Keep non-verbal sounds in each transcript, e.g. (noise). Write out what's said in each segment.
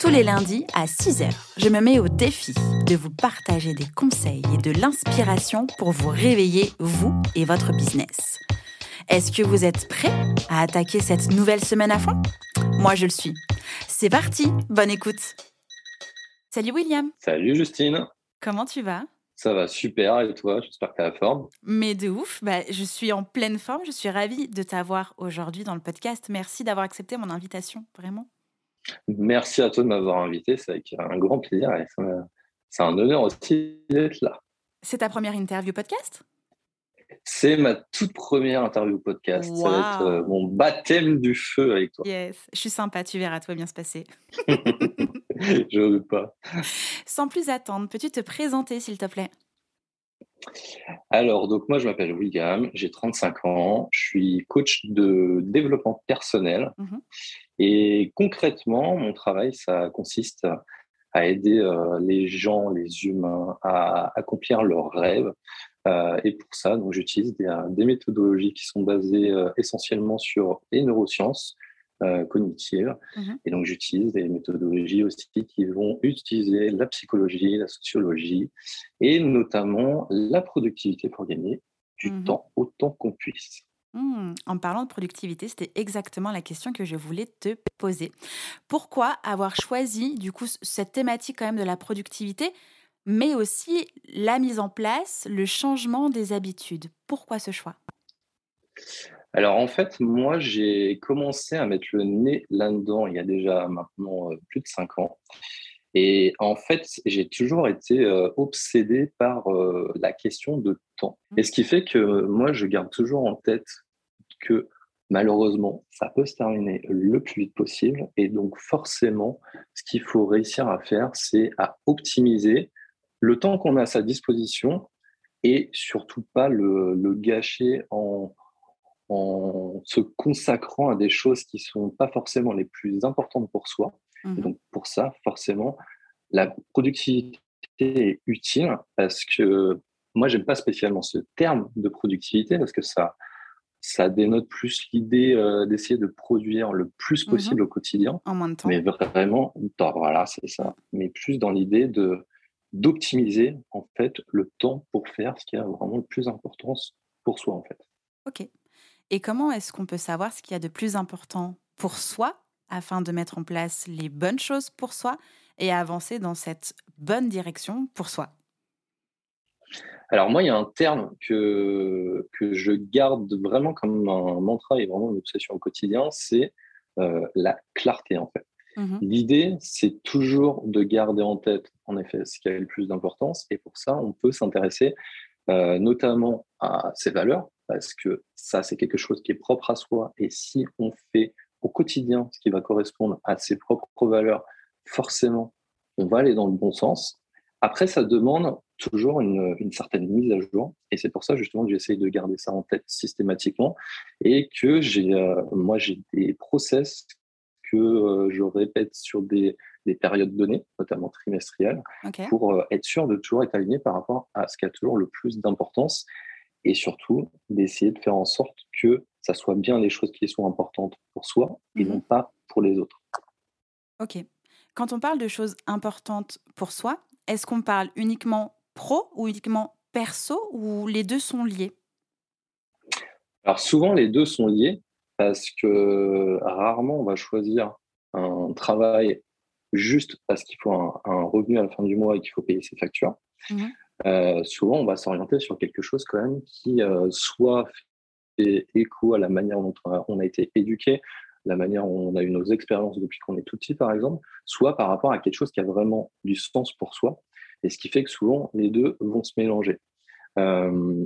Tous les lundis à 6h, je me mets au défi de vous partager des conseils et de l'inspiration pour vous réveiller, vous et votre business. Est-ce que vous êtes prêts à attaquer cette nouvelle semaine à fond? Moi, je le suis. C'est parti, bonne écoute. Salut William. Salut Justine. Comment tu vas? Ça va super et toi? J'espère que tu as la forme. Mais de ouf, bah, je suis en pleine forme. Je suis ravie de t'avoir aujourd'hui dans le podcast. Merci d'avoir accepté mon invitation, vraiment. Merci à toi de m'avoir invité. C'est avec un grand plaisir et c'est un honneur aussi d'être là. C'est ta première interview podcast? C'est ma toute première interview podcast. Ça va être euh, mon baptême du feu avec toi. Yes, je suis sympa, tu verras, tout va bien se passer. (laughs) je ne doute pas. Sans plus attendre, peux-tu te présenter, s'il te plaît? Alors, donc moi, je m'appelle William, j'ai 35 ans, je suis coach de développement personnel. Mmh Et concrètement, mon travail, ça consiste à aider euh, les gens, les humains, à accomplir leurs rêves, euh, et pour ça, donc, j'utilise des, euh, des, méthodologies qui sont basées euh, essentiellement sur les neurosciences cognitives. Mmh et donc, j'utilise des méthodologies aussi qui vont utiliser la psychologie, la sociologie et notamment la productivité pour gagner du mmh temps autant qu'on puisse. Mmh. En parlant de productivité, c'était exactement la question que je voulais te poser. Pourquoi avoir choisi du coup cette thématique quand même de la productivité mais aussi la mise en place, le changement des habitudes? Pourquoi ce choix? Alors en fait, moi j'ai commencé à mettre le nez là-dedans il y a déjà maintenant euh, plus de cinq ans. Et en fait, j'ai toujours été euh, obsédé par euh, la question de temps. Et ce qui fait que moi, je garde toujours en tête que malheureusement, ça peut se terminer le plus vite possible. Et donc forcément, ce qu'il faut réussir à faire, c'est à optimiser le temps qu'on a à sa disposition et surtout pas le, gâcher en, se consacrant à des choses qui sont pas forcément les plus importantes pour soi. Mmh. donc pour ça, forcément, la productivité est utile parce que moi, j'aime pas spécialement ce terme de productivité parce que ça, ça dénote plus l'idée euh, d'essayer de produire le plus mmh possible au quotidien. En moins de temps. Mais vraiment, voilà, c'est ça. Mais plus dans l'idée de d'optimiser en fait le temps pour faire ce qui a vraiment le plus d'importance pour soi en fait. Ok. Et comment est-ce qu'on peut savoir ce qui a de plus important pour soi afin de mettre en place les bonnes choses pour soi et avancer dans cette bonne direction pour soi? Alors moi, il y a un terme que, que je garde vraiment comme un mantra et vraiment une obsession au quotidien, c'est euh, la clarté en fait. Mmh L'idée, c'est toujours de garder en tête, en effet, ce qui a le plus d'importance. Et pour ça, on peut s'intéresser euh, notamment à ses valeurs, parce que ça, c'est quelque chose qui est propre à soi. Et si on fait au quotidien ce qui va correspondre à ses propres valeurs, forcément, on va aller dans le bon sens. Après, ça demande toujours une, certaine mise à jour. Et c'est pour ça, justement, que j'essaye de garder ça en tête systématiquement et que j'ai, euh, moi, j'ai des process que euh, je répète sur des, périodes données, notamment trimestrielles, pour euh, être sûr de toujours être aligné par rapport à ce qui a toujours le plus d'importance et surtout d'essayer de faire en sorte que ça soit bien les choses qui sont importantes pour soi et non mhm. pas pour les autres. Ok. Quand on parle de choses importantes pour soi, est-ce qu'on parle uniquement pro ou uniquement perso ou les deux sont liés? Alors souvent les deux sont liés parce que rarement on va choisir un travail juste parce qu'il faut un, revenu à la fin du mois et qu'il faut payer ses factures. Mmh euh, souvent, on va s'orienter sur quelque chose quand même qui euh, soit fait écho à la manière dont on a été éduqué, la manière dont on a eu nos expériences depuis qu'on est tout petit, par exemple, soit par rapport à quelque chose qui a vraiment du sens pour soi. Et ce qui fait que souvent, les deux vont se mélanger. Euh,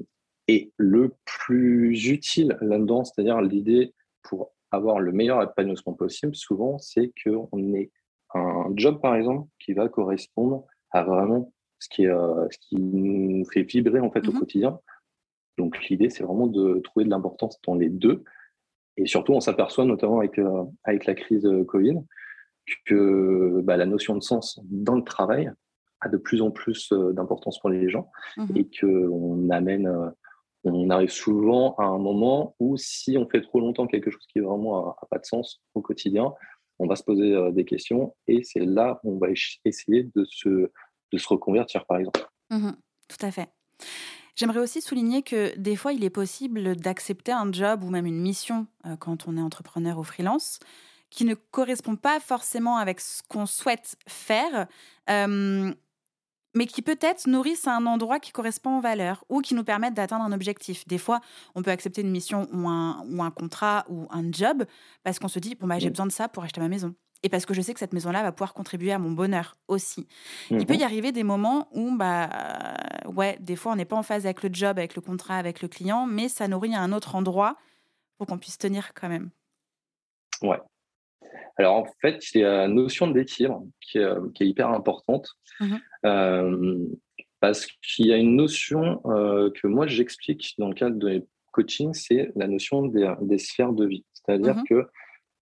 et le plus utile là-dedans, c'est-à-dire l'idée pour avoir le meilleur épanouissement possible, souvent, c'est qu'on est un job, par exemple, qui va correspondre à vraiment ce qui, est, euh, ce qui nous fait vibrer en fait au mmh quotidien. Donc l'idée, c'est vraiment de trouver de l'importance dans les deux. Et surtout, on s'aperçoit notamment avec, euh, avec la crise Covid que bah, la notion de sens dans le travail a de plus en plus d'importance pour les gens mmh et qu'on amène, on arrive souvent à un moment où si on fait trop longtemps quelque chose qui vraiment n'a pas de sens au quotidien, on va se poser euh, des questions et c'est là où on va essayer de se, de se reconvertir, par exemple. Mmh tout à fait. J'aimerais aussi souligner que des fois, il est possible d'accepter un job ou même une mission euh, quand on est entrepreneur ou freelance qui ne correspond pas forcément avec ce qu'on souhaite faire, mais qui peut-être nourrissent un endroit qui correspond aux valeurs ou qui nous permettent d'atteindre un objectif. Des fois, on peut accepter une mission ou un, ou un contrat ou un job parce qu'on se dit, bon, bah, j'ai besoin de ça pour acheter ma maison. Et parce que je sais que cette maison-là va pouvoir contribuer à mon bonheur aussi. Il peut y mhm. arriver des moments où, bah, ouais, des fois, on n'est pas en phase avec le job, avec le contrat, avec le client, mais ça nourrit à un autre endroit pour qu'on puisse tenir quand même. Ouais, alors en fait, il y a la notion d'équilibre qui, qui, est hyper importante mmh euh, parce qu'il y a une notion euh, que moi j'explique dans le cadre de coaching, c'est la notion des, sphères de vie. C'est-à-dire mmh que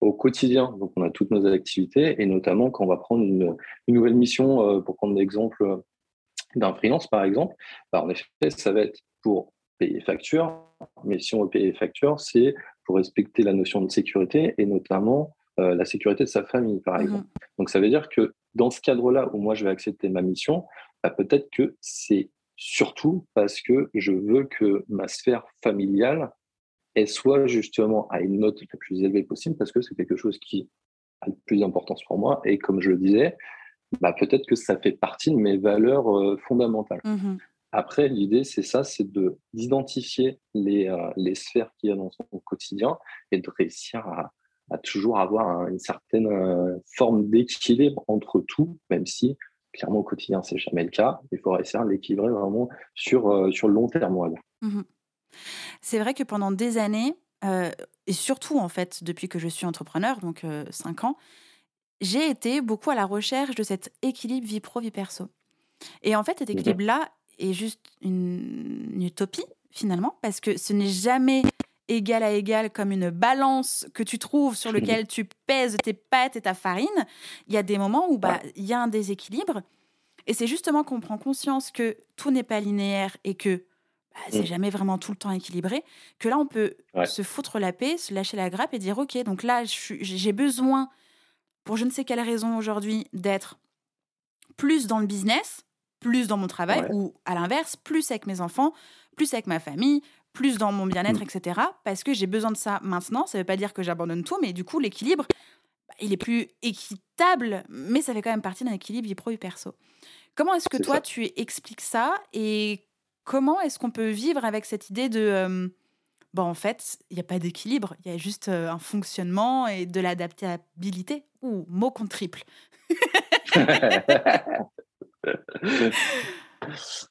au quotidien, donc on a toutes nos activités et notamment quand on va prendre une, nouvelle mission, euh, pour prendre l'exemple d'un freelance par exemple, bah, en effet, ça va être pour payer facture, mais si on veut payer facture, c'est pour respecter la notion de sécurité et notamment euh, la sécurité de sa famille, par mmh exemple. Donc, ça veut dire que dans ce cadre-là où moi, je vais accepter ma mission, bah, peut-être que c'est surtout parce que je veux que ma sphère familiale elle soit justement à une note la plus élevée possible parce que c'est quelque chose qui a le plus d'importance pour moi. Et comme je le disais, bah, peut-être que ça fait partie de mes valeurs euh, fondamentales. Mmh Après, l'idée, c'est ça, c'est de d'identifier les, euh, les sphères qu'il y a dans son quotidien et de réussir à, à toujours avoir une certaine euh, forme d'équilibre entre tout, même si clairement au quotidien c'est jamais le cas. Il faudra essayer de l'équilibrer vraiment sur, euh, sur le long terme. Mmh c'est vrai que pendant des années, euh, et surtout en fait depuis que je suis entrepreneur, donc 5 ans, j'ai été beaucoup à la recherche de cet équilibre vie pro, vie perso. Et en fait, cet équilibre-là est juste une, une utopie finalement, parce que ce n'est jamais égal à égal comme une balance que tu trouves sur lequel tu pèses tes pâtes et ta farine, il y a des moments où bah il y a un déséquilibre. Et c'est justement qu'on prend conscience que tout n'est pas linéaire et que bah, c'est mm. jamais vraiment tout le temps équilibré, que là on peut se foutre la paix, se lâcher la grappe et dire ok, donc là j'ai besoin, pour je ne sais quelle raison aujourd'hui, d'être plus dans le business, plus dans mon travail, ou à l'inverse, plus avec mes enfants, plus avec ma famille, plus dans mon bien-être, mm. etc. Parce que j'ai besoin de ça maintenant. Ça ne veut pas dire que j'abandonne tout, mais du coup, l'équilibre, bah, il est plus équitable, mais ça fait quand même partie d'un équilibre vie pro et perso. Comment est-ce que toi, tu expliques ça et comment est-ce qu'on peut vivre avec cette idée de... Euh, bon, en fait, il n'y a pas d'équilibre, il y a juste un fonctionnement et de l'adaptabilité? Ou mot contre triple. (laughs) (laughs)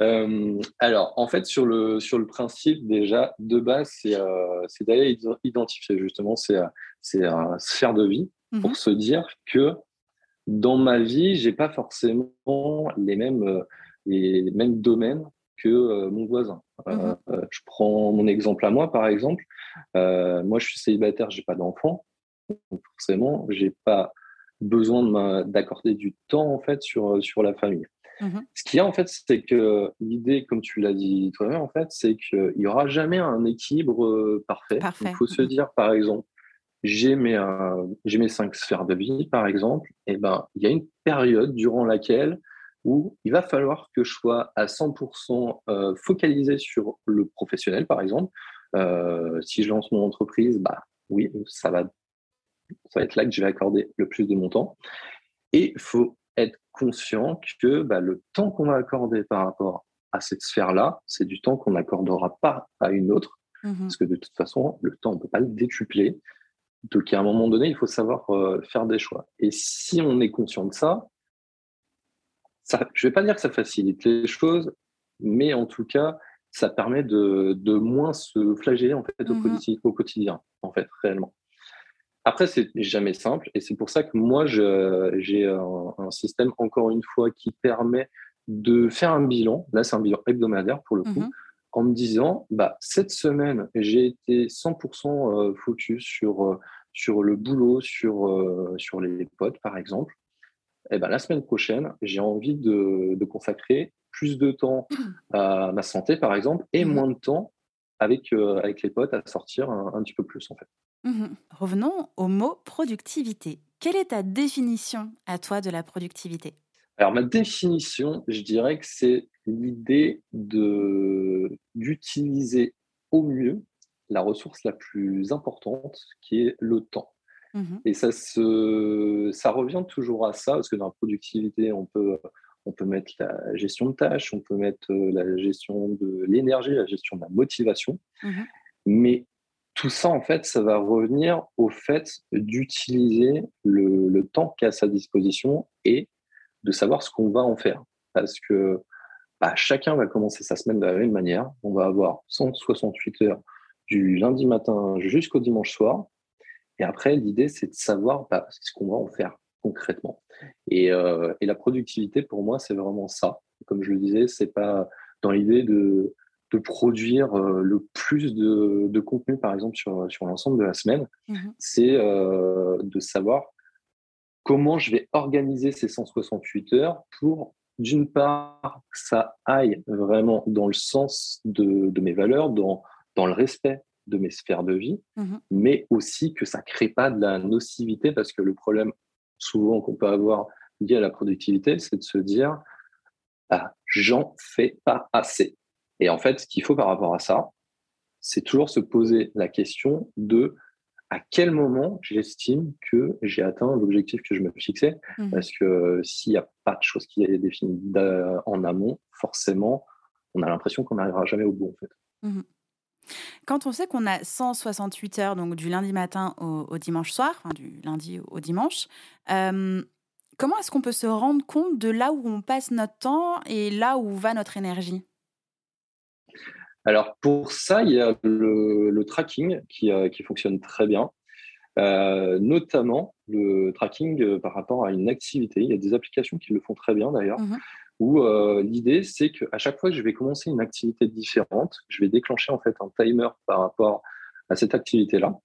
Euh, alors, en fait, sur le, sur le principe, déjà, de base, c'est euh, d'aller identifier justement ces, ces sphères de vie pour mhm. se dire que dans ma vie, j'ai pas forcément les mêmes, euh, les mêmes domaines que mon voisin. Mhm. je prends mon exemple à moi, par exemple. moi, je suis célibataire, j'ai pas d'enfant. Forcément, j'ai pas besoin d'accorder du temps en fait sur, sur la famille. Mmh Ce qu'il y a en fait, c'est que l'idée, comme tu l'as dit toi-même, en fait, c'est qu'il n'y aura jamais un équilibre euh, parfait. Il faut se mmh dire, par exemple, j'ai mes, euh, j'ai mes cinq sphères de vie, par exemple, et ben il y a une période durant laquelle où il va falloir que je sois à 100% euh, focalisé sur le professionnel, par exemple. si je lance mon entreprise, bah oui, ça va, ça va être là que je vais accorder le plus de mon temps. Et il faut être conscient que bah, le temps qu'on va accorder par rapport à cette sphère-là, c'est du temps qu'on n'accordera pas à une autre, mmh parce que de toute façon, le temps, on ne peut pas le décupler. Donc, à un moment donné, il faut savoir euh, faire des choix. Et si on est conscient de ça, ça je ne vais pas dire que ça facilite les choses, mais en tout cas, ça permet de, de moins se flageller en fait, au, mmh au, quotidien, en fait, réellement. Après, c'est jamais simple et c'est pour ça que moi, j'ai un, système, encore une fois, qui permet de faire un bilan. Là, c'est un bilan hebdomadaire pour le coup. Mhm. En me disant, bah, cette semaine, j'ai été 100% focus sur, sur le boulot, sur, sur les potes, par exemple. Et eh ben, la semaine prochaine, j'ai envie de, de, consacrer plus de temps (clears throat) à ma santé, par exemple, et mhm. moins de temps avec, euh, avec les potes à sortir un, petit peu plus, en fait. Mhm. Revenons au mot productivité. Quelle est ta définition à toi de la productivité? Alors, ma définition, je dirais que c'est l'idée d'utiliser au mieux la ressource la plus importante qui est le temps. Mhm. Et ça, se, ça revient toujours à ça, parce que dans la productivité, on peut, on peut mettre la gestion de tâches, on peut mettre euh, la gestion de l'énergie, la gestion de la motivation. Mhm. Mais tout ça, en fait, ça va revenir au fait d'utiliser le, le, temps qui est à sa disposition et de savoir ce qu'on va en faire. Parce que bah, chacun va commencer sa semaine de la même manière. On va avoir 168 heures du lundi matin jusqu'au dimanche soir. Et après, l'idée, c'est de savoir bah, ce qu'on va en faire concrètement. Et, euh, et, la productivité, pour moi, c'est vraiment ça. Comme je le disais, c'est pas dans l'idée de, de, produire euh, le plus de, de, contenu, par exemple, sur, sur l'ensemble de la semaine. Mmh c'est euh, de savoir comment je vais organiser ces 168 heures pour, d'une part, que ça aille vraiment dans le sens de, de mes valeurs, dans, dans le respect de mes sphères de vie, mmh mais aussi que ça crée pas de la nocivité parce que le problème souvent qu'on peut avoir lié à la productivité, c'est de se dire ah, j'en fais pas assez. Et en fait, ce qu'il faut par rapport à ça, c'est toujours se poser la question de à quel moment j'estime que j'ai atteint l'objectif que je me fixais. Mmh parce que s'il n'y a pas de choses qui est définie en amont, forcément, on a l'impression qu'on n'arrivera jamais au bout en fait. Mmh quand on sait qu'on a 168 heures, donc du lundi matin au, dimanche soir, enfin du lundi au dimanche, euh, comment est-ce qu'on peut se rendre compte de là où on passe notre temps et là où va notre énergie? Alors pour ça, il y a le, tracking qui, euh, qui, fonctionne très bien. Euh, notamment le tracking par rapport à une activité. Il y a des applications qui le font très bien d'ailleurs. Mmh où euh, l'idée c'est qu'à chaque fois que je vais commencer une activité différente, je vais déclencher en fait un timer par rapport à cette activité-là.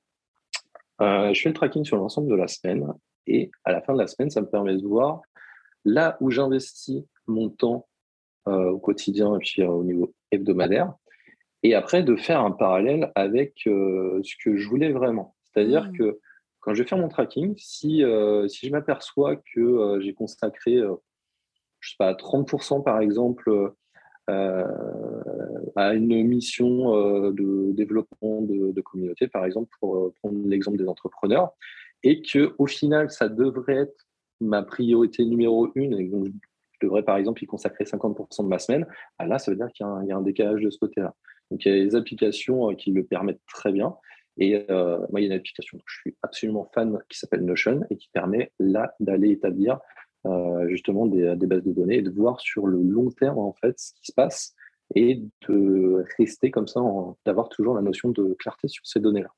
Euh, je fais le tracking sur l'ensemble de la semaine et à la fin de la semaine, ça me permet de voir là où j'investis mon temps euh, au quotidien et puis au niveau hebdomadaire et après de faire un parallèle avec ce que je voulais vraiment. C'est-à-dire mmh. que quand je vais faire mon tracking, si, si je m'aperçois que j'ai consacré je sais pas, 30% par exemple euh, à une mission euh, de développement de, communauté, par exemple, pour euh, prendre l'exemple des entrepreneurs, et que au final, ça devrait être ma priorité numéro une, et donc je devrais par exemple y consacrer 50% de ma semaine, ah là, ça veut dire qu'il y, a un décalage de ce côté-là. Donc il y a des applications qui le permettent très bien. Et moi, il y a une application que je suis absolument fan qui s'appelle Notion et qui permet là d'aller établir euh, justement des, bases de données et de voir sur le long terme en fait ce qui se passe et de rester comme ça, d'avoir toujours la notion de clarté sur ces données-là.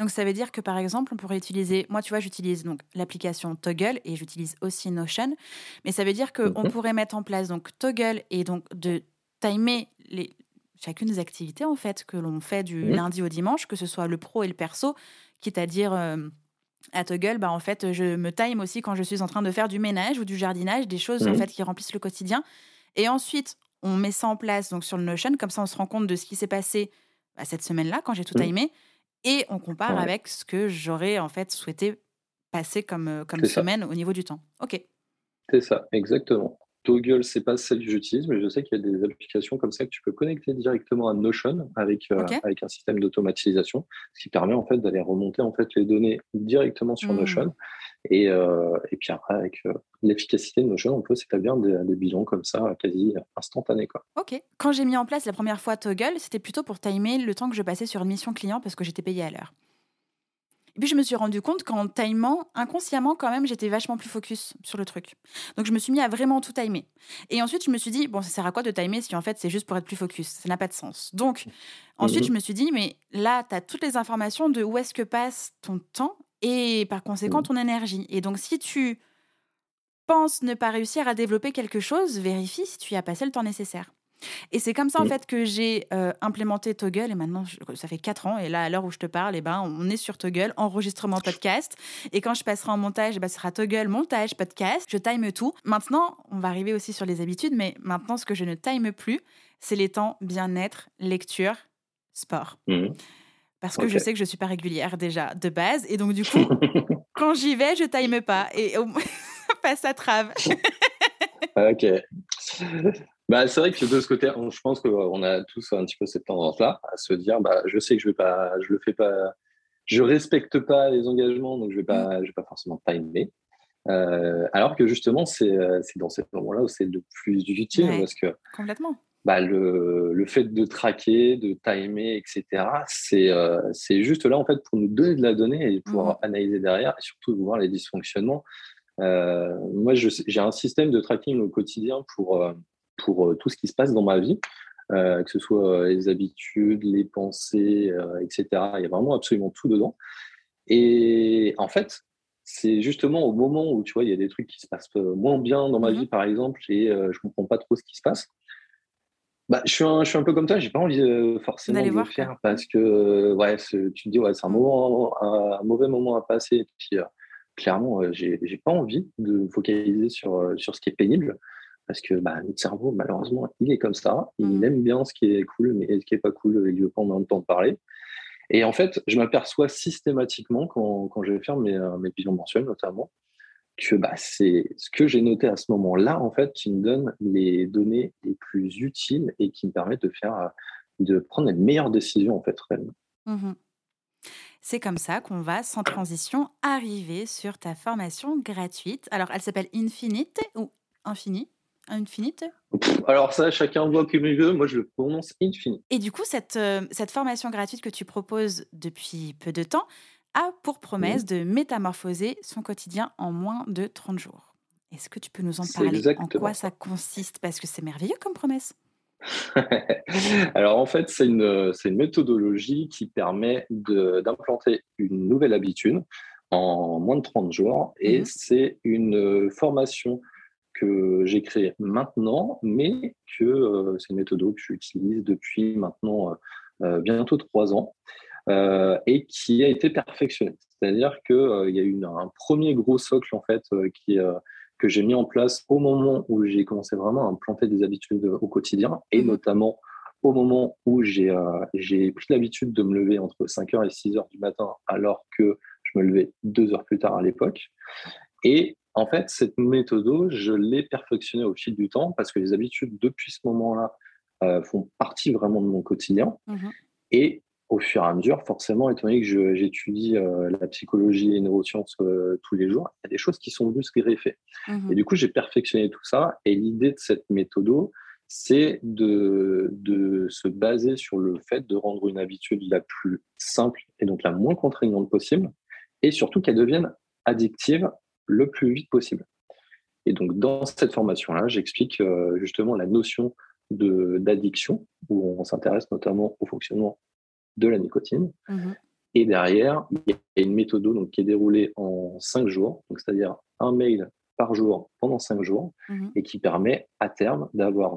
Donc ça veut dire que par exemple, on pourrait utiliser, moi tu vois, j'utilise donc l'application Toggle et j'utilise aussi Notion, mais ça veut dire qu'on mhm. pourrait mettre en place donc Toggle et donc de timer les, chacune des activités en fait que l'on fait du mhm. lundi au dimanche, que ce soit le pro et le perso, quitte à dire euh, à Toggle, bah, en fait, je me time aussi quand je suis en train de faire du ménage ou du jardinage, des choses en mhm. fait qui remplissent le quotidien. Et ensuite, on met ça en place donc sur le Notion, comme ça on se rend compte de ce qui s'est passé bah, cette semaine-là quand j'ai tout mhm. timé, et on compare avec ce que j'aurais en fait souhaité passer comme, euh, comme semaine au niveau du temps. Ok. C'est ça, exactement. Toggle, c'est pas celle que j'utilise, mais je sais qu'il y a des applications comme ça que tu peux connecter directement à Notion avec, euh, avec un système d'automatisation, ce qui permet en fait d'aller remonter en fait les données directement sur hmm. Notion. Et, euh, et, puis après, avec euh, l'efficacité de Notion, on peut s'établir des, des, bilans comme ça, quasi instantanés. Quoi. Ok. Quand j'ai mis en place la première fois Toggle, c'était plutôt pour timer le temps que je passais sur une mission client parce que j'étais payée à l'heure. Et puis je me suis rendu compte qu'en timant, inconsciemment quand même, j'étais vachement plus focus sur le truc. Donc je me suis mis à vraiment tout timer. Et ensuite je me suis dit, bon, ça sert à quoi de timer si en fait c'est juste pour être plus focus? Ça n'a pas de sens. Donc ensuite je me suis dit, mais là, tu as toutes les informations de où est-ce que passe ton temps et par conséquent ton énergie. Et donc, si tu penses ne pas réussir à développer quelque chose, vérifie si tu y as passé le temps nécessaire. Et c'est comme ça, en fait, que j'ai euh, implémenté Toggle. Et maintenant, ça fait 4 ans. Et là, à l'heure où je te parle, eh ben, on est sur Toggle, enregistrement podcast. Et quand je passerai en montage, eh ben, ce sera Toggle, montage, podcast. Je time tout. Maintenant, on va arriver aussi sur les habitudes. Mais maintenant, ce que je ne time plus, c'est les temps bien-être, lecture, sport. Mmh. Parce que je sais que je suis pas régulière déjà de base. Et donc, du coup, (laughs) quand j'y vais, je time pas. Et passe (laughs) à trave. ok. Bah, c'est vrai que de ce côté, je pense qu'on a tous un petit peu cette tendance-là à se dire, bah, je sais que je vais pas, je le fais pas, je respecte pas les engagements, donc je vais pas, mm. je vais pas forcément timer. Euh, alors que justement, c'est, c'est dans ces moments-là où c'est le plus utile parce que complètement. Bah, le, le, fait de traquer, de timer, etc., c'est, euh, c'est juste là en fait pour nous donner de la donnée et pouvoir mm. analyser derrière et surtout voir les dysfonctionnements. Euh, moi, j'ai un système de tracking au quotidien pour, euh, pour euh, tout ce qui se passe dans ma vie, que ce soit les habitudes, les pensées, etc. Il y a vraiment absolument tout dedans. Et en fait, c'est justement au moment où tu vois, il y a des trucs qui se passent moins bien dans ma mmh vie, par exemple, et je comprends pas trop ce qui se passe. Bah, je, suis un, je suis un peu comme toi, j'ai pas envie forcément de le faire parce que ouais, tu te dis ouais, c'est un, mmh. un, mauvais moment à passer. Et puis, clairement, euh, j'ai n'ai pas envie de me focaliser sur, euh, sur ce qui est pénible parce que bah, notre cerveau, malheureusement, il est comme ça. Il mmh. aime bien ce qui est cool, mais ce qui n'est pas cool, il veut pas en temps de parler. Et en fait, je m'aperçois systématiquement quand, quand je vais faire mes, euh, mes visions mensuelles, notamment, que bah, c'est ce que j'ai noté à ce moment-là, en fait, qui me donne les données les plus utiles et qui me permettent de faire, de prendre les meilleures décisions, en fait, réellement. Mmh c'est comme ça qu'on va, sans transition, arriver sur ta formation gratuite. Alors, elle s'appelle Infinite ou Infini Infinite Alors ça, chacun voit comme il veut. Moi, je le prononce Infinite. Et du coup, cette, euh, cette formation gratuite que tu proposes depuis peu de temps a pour promesse de métamorphoser son quotidien en moins de 30 jours. Est-ce que tu peux nous en parler? En quoi ça consiste? Parce que c'est merveilleux comme promesse. (laughs) Alors en fait, c'est une, une, méthodologie qui permet d'implanter une nouvelle habitude en moins de 30 jours et mmh c'est une formation que j'ai créée maintenant, mais que euh, c'est une méthode que j'utilise depuis maintenant euh, euh, bientôt trois ans et qui a été perfectionnée. C'est-à-dire qu'il y a eu un premier gros socle en fait qui que j'ai mis en place au moment où j'ai commencé vraiment à implanter des habitudes au quotidien et mhm. notamment au moment où j'ai pris l'habitude de me lever entre 5h et 6h du matin alors que je me levais deux heures plus tard à l'époque. Et en fait, cette méthode, je l'ai perfectionnée au fil du temps parce que les habitudes depuis ce moment-là euh, font partie vraiment de mon quotidien. Mhm. Et au fur et à mesure, forcément, étant donné que j'étudie euh, la psychologie et les neurosciences euh, tous les jours, il y a des choses qui sont venues se greffer. Mmh et du coup, j'ai perfectionné tout ça. Et l'idée de cette méthode, c'est de, de se baser sur le fait de rendre une habitude la plus simple et donc la moins contraignante possible, et surtout qu'elle devienne addictive le plus vite possible. Et donc, dans cette formation-là, j'explique euh, justement la notion d'addiction, où on s'intéresse notamment au fonctionnement de la nicotine. Mmh et derrière, il y a une méthode donc, qui est déroulée en cinq jours, c'est-à-dire un mail par jour pendant cinq jours, mmh et qui permet à terme d'avoir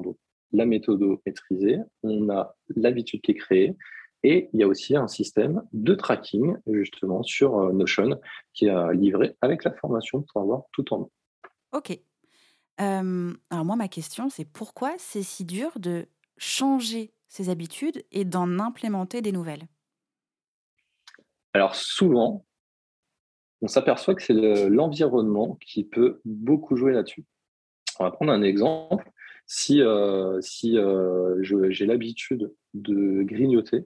la méthode maîtrisée, on a l'habitude qui est créée, et il y a aussi un système de tracking justement sur euh, Notion qui est livré avec la formation pour avoir tout en main. Ok. alors moi, ma question, c'est pourquoi c'est si dur de changer ses habitudes et d'en implémenter des nouvelles? Alors souvent, on s'aperçoit que c'est l'environnement qui peut beaucoup jouer là-dessus. On va prendre un exemple. Si, euh, si euh, j'ai l'habitude de grignoter,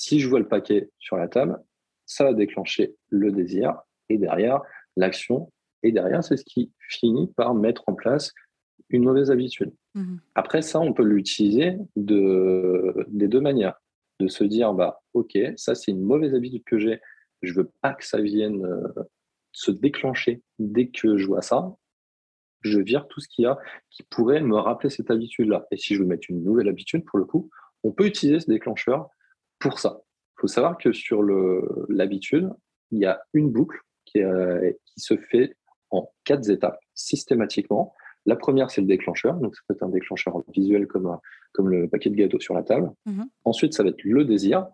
si je vois le paquet sur la table, ça va déclencher le désir et derrière l'action. Et derrière, c'est ce qui finit par mettre en place une mauvaise habitude. Mmh Après ça, on peut l'utiliser de, des deux manières. De se dire, bah, OK, ça c'est une mauvaise habitude que j'ai, je veux pas que ça vienne euh, se déclencher dès que je vois ça. Je vire tout ce qu'il y a qui pourrait me rappeler cette habitude-là. Et si je veux mettre une nouvelle habitude, pour le coup, on peut utiliser ce déclencheur pour ça. Il faut savoir que sur l'habitude, il y a une boucle qui, qui se fait en quatre étapes systématiquement. La première, c'est le déclencheur. Donc, ça peut être un déclencheur visuel comme, comme le paquet de gâteaux sur la table. Mhm. Ensuite, ça va être le désir.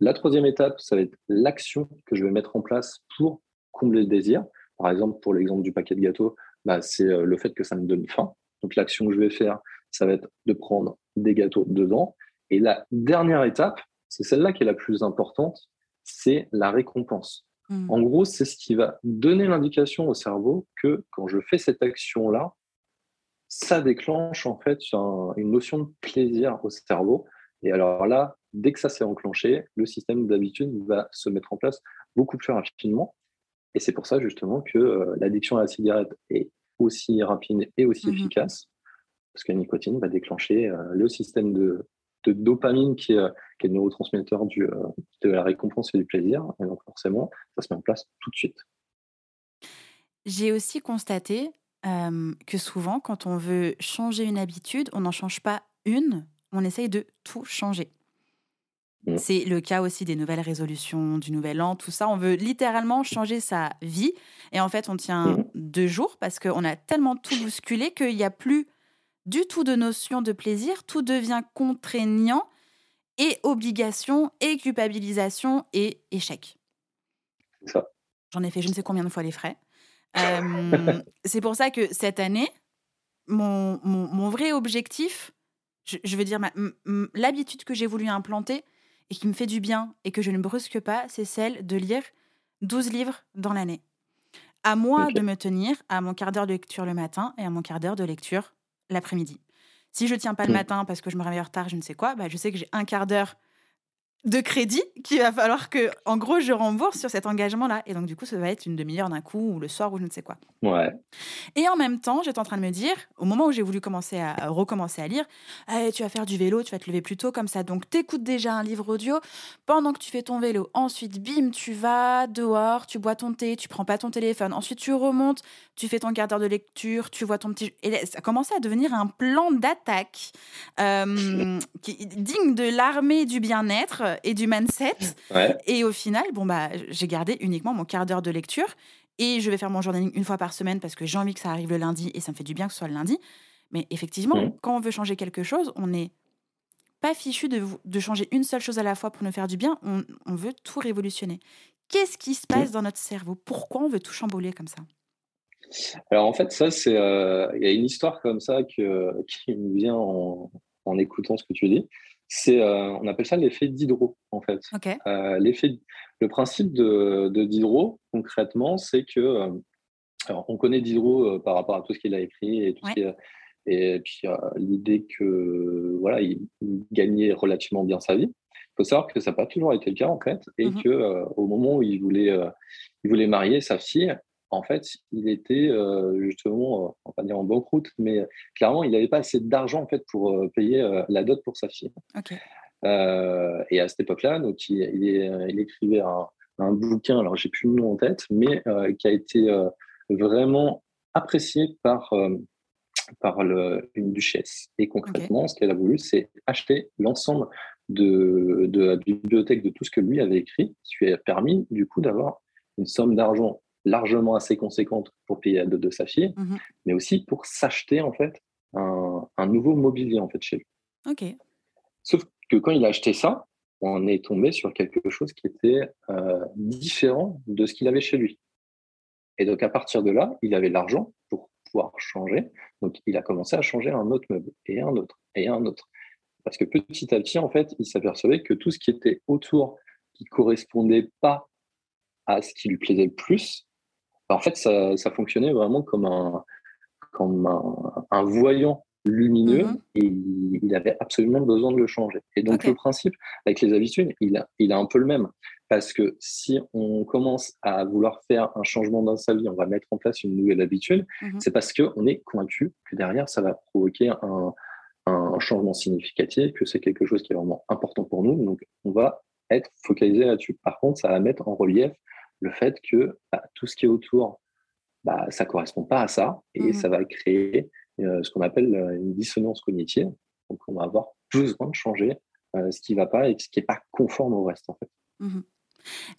La troisième étape, ça va être l'action que je vais mettre en place pour combler le désir. Par exemple, pour l'exemple du paquet de gâteaux, bah, c'est euh, le fait que ça me donne faim. Donc, l'action que je vais faire, ça va être de prendre des gâteaux dedans. Et la dernière étape, c'est celle-là qui est la plus importante, c'est la récompense. Mmh. En gros, c'est ce qui va donner l'indication au cerveau que quand je fais cette action-là, ça déclenche en fait une notion de plaisir au cerveau. Et alors là, dès que ça s'est enclenché, le système d'habitude va se mettre en place beaucoup plus rapidement. Et c'est pour ça justement que euh, l'addiction à la cigarette est aussi rapide et aussi mmh efficace, parce que la nicotine va déclencher euh, le système de, dopamine qui est, qui est, le neurotransmetteur du, euh, de la récompense et du plaisir. Et donc forcément, ça se met en place tout de suite. J'ai aussi constaté que souvent, quand on veut changer une habitude, on n'en change pas une, on essaye de tout changer. Mmh. C'est le cas aussi des nouvelles résolutions, du nouvel an, tout ça. On veut littéralement changer sa vie. Et en fait, on tient mmh. deux jours parce qu'on a tellement tout bousculé qu'il n'y a plus du tout de notion de plaisir. Tout devient contraignant et obligation et culpabilisation et échec. J'en ai fait je ne sais combien de fois les frais. (laughs) c'est pour ça que cette année, mon, mon, vrai objectif, je, je veux dire, l'habitude que j'ai voulu implanter, et qui me fait du bien et que je ne brusque pas, c'est celle de lire 12 livres dans l'année. À moi de me tenir à mon quart d'heure de lecture le matin et à mon quart d'heure de lecture l'après-midi. Si je tiens pas le mmh. matin parce que je me réveille en retard, je ne sais quoi, bah je sais que j'ai un quart d'heure de crédit qu'il va falloir que, en gros, je rembourse sur cet engagement-là. Et donc, du coup, ça va être une demi-heure d'un coup ou le soir ou je ne sais quoi. Ouais. Et en même temps, j'étais en train de me dire, au moment où j'ai voulu commencer à recommencer à lire, eh, tu vas faire du vélo, tu vas te lever plus tôt comme ça. Donc, t'écoutes déjà un livre audio pendant que tu fais ton vélo. Ensuite, bim, tu vas dehors, tu bois ton thé, tu prends pas ton téléphone. Ensuite, tu remontes, tu fais ton quart d'heure de lecture, tu vois ton petit. Et ça a commencé à devenir un plan d'attaque euh, (laughs) digne de l'armée du bien-être et du mindset. Et au final, bon bah, j'ai gardé uniquement mon quart d'heure de lecture et je vais faire mon journaling une fois par semaine parce que j'ai envie que ça arrive le lundi et ça me fait du bien que ce soit le lundi. Mais effectivement, mmh. quand on veut changer quelque chose, on n'est pas fichu de, de, changer une seule chose à la fois pour nous faire du bien. On, on veut tout révolutionner. Qu'est-ce qui se passe mmh. dans notre cerveau? Pourquoi on veut tout chambouler comme ça? Alors en fait, ça, c'est, euh, il y a une histoire comme ça que, qui me vient en, en, écoutant ce que tu dis. C'est, euh, on appelle ça l'effet Diderot, en fait. Euh, l'effet, le principe de, Diderot, concrètement, c'est que, euh, alors, on connaît Diderot par rapport à tout ce qu'il a écrit et tout ce et puis l'idée que voilà, il, gagnait relativement bien sa vie. Il faut savoir que ça n'a pas toujours été le cas en fait, et mmh que au moment où il voulait, il voulait marier sa fille, en fait, il était euh, justement, euh, on va dire en banqueroute, mais clairement, il n'avait pas assez d'argent en fait pour euh, payer la dot pour sa fille. et à cette époque-là, donc il, il, écrivait un, bouquin, alors j'ai plus le nom en tête, mais qui a été vraiment apprécié par par le, une duchesse. Et concrètement, ce qu'elle a voulu, c'est acheter l'ensemble de, de, la bibliothèque de tout ce que lui avait écrit, ce qui lui a permis du coup d'avoir une somme d'argent largement assez conséquente pour payer la dot de sa fille, mhm. mais aussi pour s'acheter en fait un, nouveau mobilier en fait chez lui. Ok. Sauf que quand il a acheté ça, on est tombé sur quelque chose qui était euh, différent de ce qu'il avait chez lui. Et donc à partir de là, il avait l'argent pour pouvoir changer. Donc il a commencé à changer un autre meuble et un autre et un autre. Parce que petit à petit, en fait, il s'apercevait que tout ce qui était autour, qui correspondait pas à ce qui lui plaisait le plus, en fait, ça, fonctionnait vraiment comme un, comme un, voyant lumineux mhm. et il, avait absolument besoin de le changer. Et donc, le principe avec les habitudes, il a, il a un peu le même. Parce que si on commence à vouloir faire un changement dans sa vie, on va mettre en place une nouvelle habitude, mhm. c'est parce qu'on est convaincu que derrière, ça va provoquer un, un changement significatif, que c'est quelque chose qui est vraiment important pour nous. Donc, on va être focalisé là-dessus. Par contre, ça va mettre en relief le fait que bah, tout ce qui est autour, bah, ça ne correspond pas à ça et mmh ça va créer euh, ce qu'on appelle euh, une dissonance cognitive. Donc, on va avoir besoin de changer euh, ce qui ne va pas et ce qui n'est pas conforme au reste, en fait. Mmh